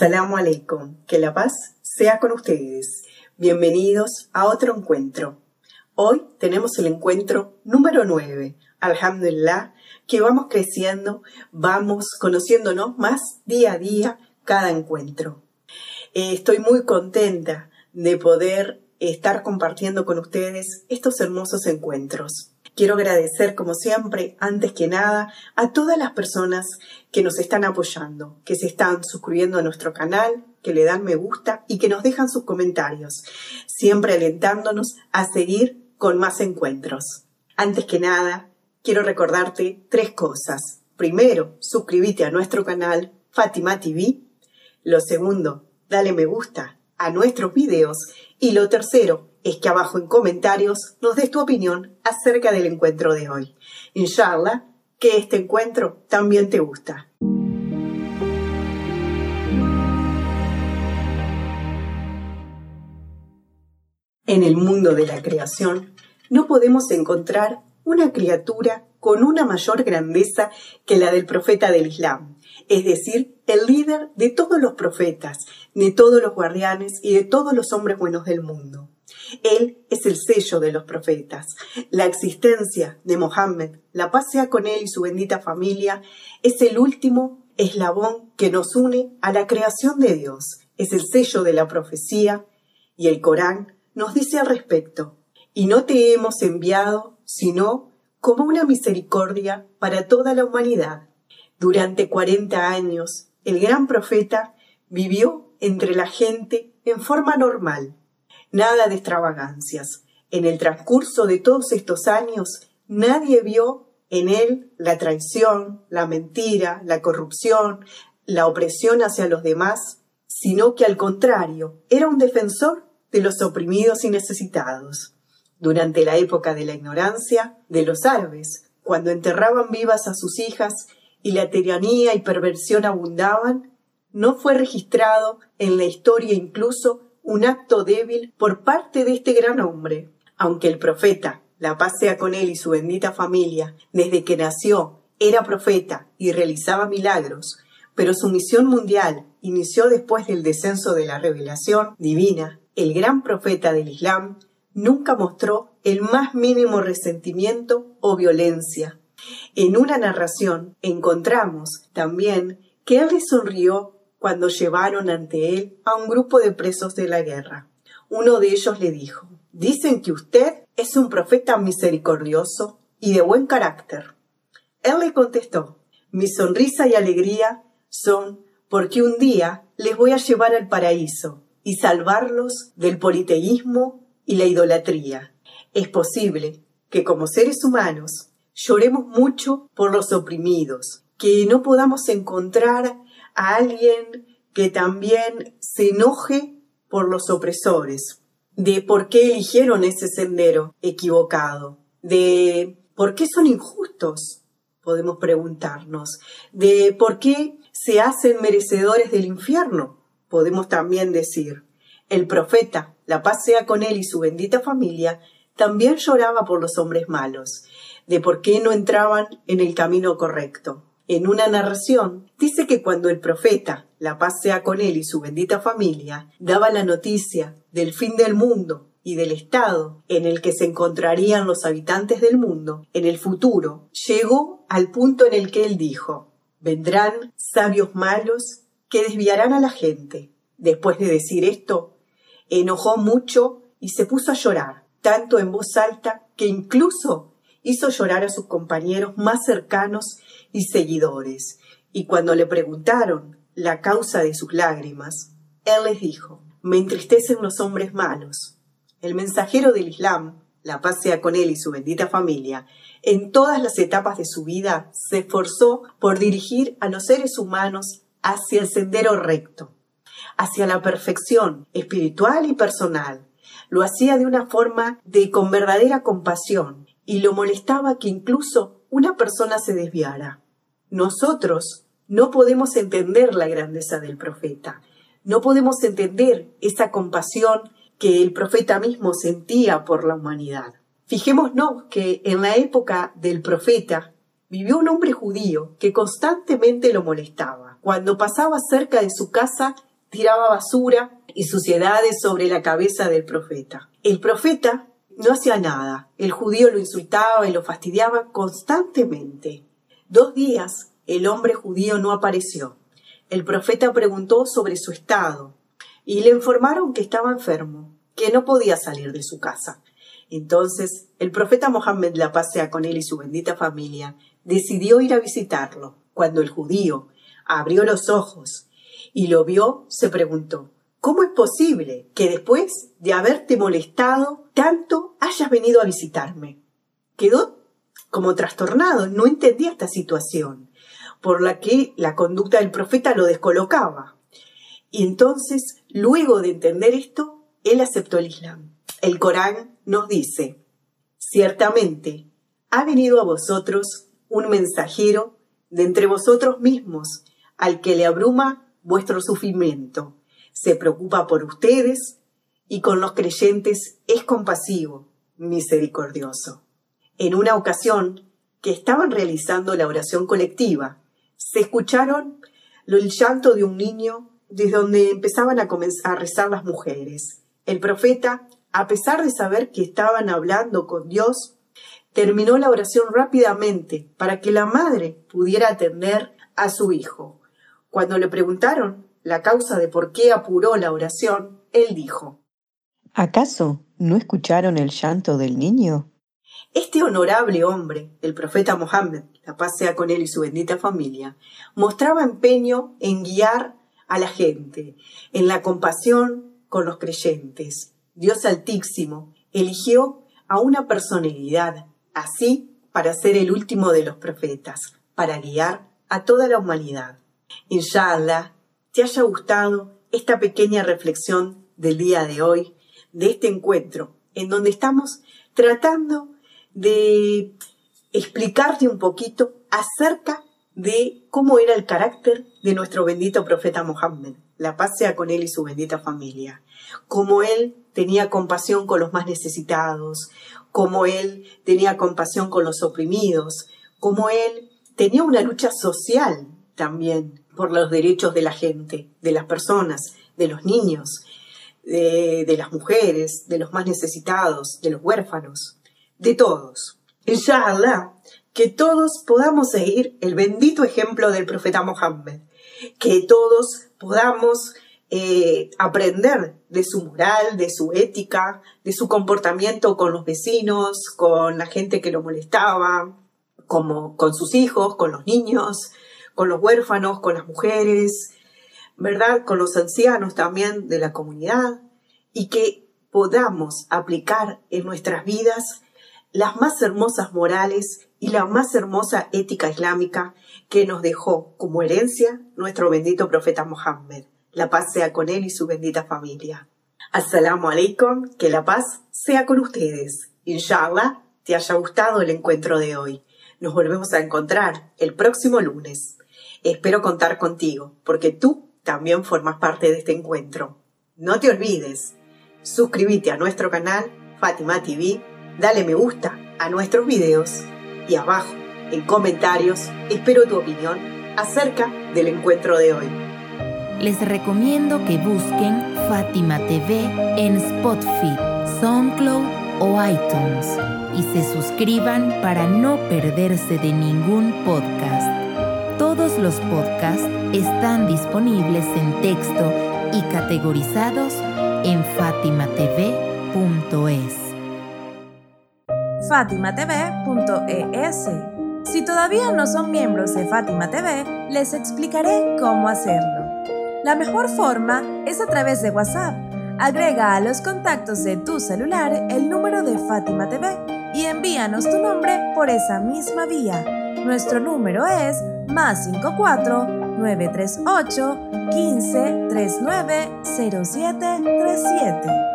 Assalamu alaikum, que la paz sea con ustedes. Bienvenidos a otro encuentro. Hoy tenemos el encuentro número 9, alhamdulillah, que vamos creciendo, vamos conociéndonos más día a día cada encuentro. Eh, estoy muy contenta de poder estar compartiendo con ustedes estos hermosos encuentros. Quiero agradecer, como siempre, antes que nada, a todas las personas que nos están apoyando, que se están suscribiendo a nuestro canal, que le dan me gusta y que nos dejan sus comentarios, siempre alentándonos a seguir con más encuentros. Antes que nada, quiero recordarte tres cosas. Primero, suscríbete a nuestro canal Fátima TV. Lo segundo, dale me gusta a nuestros videos. Y lo tercero, es que abajo en comentarios nos des tu opinión acerca del encuentro de hoy. Inshallah, que este encuentro también te gusta. En el mundo de la creación no podemos encontrar una criatura con una mayor grandeza que la del profeta del Islam, es decir, el líder de todos los profetas, de todos los guardianes y de todos los hombres buenos del mundo. Él es el sello de los profetas. La existencia de Mohammed, la paz sea con él y su bendita familia, es el último eslabón que nos une a la creación de Dios. Es el sello de la profecía y el Corán nos dice al respecto, y no te hemos enviado sino como una misericordia para toda la humanidad. Durante cuarenta años, el gran profeta vivió entre la gente en forma normal, nada de extravagancias. En el transcurso de todos estos años, nadie vio en él la traición, la mentira, la corrupción, la opresión hacia los demás, sino que al contrario, era un defensor de los oprimidos y necesitados. Durante la época de la ignorancia de los árabes, cuando enterraban vivas a sus hijas y la tiranía y perversión abundaban, no fue registrado en la historia incluso un acto débil por parte de este gran hombre. Aunque el profeta, la paz sea con él y su bendita familia, desde que nació era profeta y realizaba milagros, pero su misión mundial inició después del descenso de la revelación divina, el gran profeta del Islam nunca mostró el más mínimo resentimiento o violencia. En una narración encontramos también que él le sonrió cuando llevaron ante él a un grupo de presos de la guerra. Uno de ellos le dijo, Dicen que usted es un profeta misericordioso y de buen carácter. Él le contestó, Mi sonrisa y alegría son porque un día les voy a llevar al paraíso y salvarlos del politeísmo y la idolatría. Es posible que como seres humanos lloremos mucho por los oprimidos, que no podamos encontrar a alguien que también se enoje por los opresores, de por qué eligieron ese sendero equivocado, de por qué son injustos, podemos preguntarnos, de por qué se hacen merecedores del infierno, podemos también decir. El profeta, la paz sea con él y su bendita familia, también lloraba por los hombres malos, de por qué no entraban en el camino correcto en una narración, dice que cuando el profeta, la paz sea con él y su bendita familia, daba la noticia del fin del mundo y del estado en el que se encontrarían los habitantes del mundo en el futuro, llegó al punto en el que él dijo, vendrán sabios malos que desviarán a la gente. Después de decir esto, enojó mucho y se puso a llorar, tanto en voz alta que incluso hizo llorar a sus compañeros más cercanos y seguidores, y cuando le preguntaron la causa de sus lágrimas, él les dijo, me entristecen los hombres malos. El mensajero del Islam, la paz sea con él y su bendita familia, en todas las etapas de su vida se esforzó por dirigir a los seres humanos hacia el sendero recto, hacia la perfección espiritual y personal. Lo hacía de una forma de con verdadera compasión y lo molestaba que incluso una persona se desviara. Nosotros no podemos entender la grandeza del profeta, no podemos entender esa compasión que el profeta mismo sentía por la humanidad. Fijémonos que en la época del profeta vivió un hombre judío que constantemente lo molestaba. Cuando pasaba cerca de su casa, tiraba basura y suciedades sobre la cabeza del profeta. El profeta no hacía nada. El judío lo insultaba y lo fastidiaba constantemente. Dos días el hombre judío no apareció. El profeta preguntó sobre su estado y le informaron que estaba enfermo, que no podía salir de su casa. Entonces el profeta Mohammed la pasea con él y su bendita familia decidió ir a visitarlo. Cuando el judío abrió los ojos y lo vio, se preguntó ¿Cómo es posible que después de haberte molestado tanto hayas venido a visitarme? Quedó como trastornado, no entendía esta situación, por la que la conducta del profeta lo descolocaba. Y entonces, luego de entender esto, él aceptó el Islam. El Corán nos dice, ciertamente, ha venido a vosotros un mensajero de entre vosotros mismos, al que le abruma vuestro sufrimiento se preocupa por ustedes y con los creyentes es compasivo, misericordioso. En una ocasión que estaban realizando la oración colectiva, se escucharon el llanto de un niño desde donde empezaban a a rezar las mujeres. El profeta, a pesar de saber que estaban hablando con Dios, terminó la oración rápidamente para que la madre pudiera atender a su hijo. Cuando le preguntaron la causa de por qué apuró la oración, él dijo, ¿Acaso no escucharon el llanto del niño? Este honorable hombre, el profeta Mohammed, la paz sea con él y su bendita familia, mostraba empeño en guiar a la gente, en la compasión con los creyentes. Dios Altísimo eligió a una personalidad así para ser el último de los profetas, para guiar a toda la humanidad. Inshallah, te haya gustado esta pequeña reflexión del día de hoy, de este encuentro, en donde estamos tratando de explicarte un poquito acerca de cómo era el carácter de nuestro bendito profeta Mohammed. La paz sea con él y su bendita familia. Cómo él tenía compasión con los más necesitados, cómo él tenía compasión con los oprimidos, cómo él tenía una lucha social también por los derechos de la gente, de las personas, de los niños, de, las mujeres, de los más necesitados, de los huérfanos, de todos. Inshallah, que todos podamos seguir el bendito ejemplo del profeta Mohammed, que todos podamos eh, aprender de su moral, de su ética, de su comportamiento con los vecinos, con la gente que lo molestaba, como con sus hijos, con los niños, con los huérfanos, con las mujeres, ¿verdad? Con los ancianos también de la comunidad y que podamos aplicar en nuestras vidas las más hermosas morales y la más hermosa ética islámica que nos dejó como herencia nuestro bendito profeta Mohammed. La paz sea con él y su bendita familia. Assalamu alaikum, que la paz sea con ustedes. Inshallah, te haya gustado el encuentro de hoy. Nos volvemos a encontrar el próximo lunes. Espero contar contigo, porque tú también formas parte de este encuentro. No te olvides, suscríbete a nuestro canal Fátima TV, dale me gusta a nuestros videos y abajo, en comentarios, espero tu opinión acerca del encuentro de hoy. Les recomiendo que busquen Fátima TV en Spotify, SoundCloud o iTunes y se suscriban para no perderse de ningún podcast. Todos los podcasts están disponibles en texto y categorizados en fatimatv.es. fatimatv.es. Si todavía no son miembros de Fátima TV, les explicaré cómo hacerlo. La mejor forma es a través de WhatsApp. Agrega a los contactos de tu celular el número de Fátima TV y envíanos tu nombre por esa misma vía. Nuestro número es más 54 938 15 39 07 37.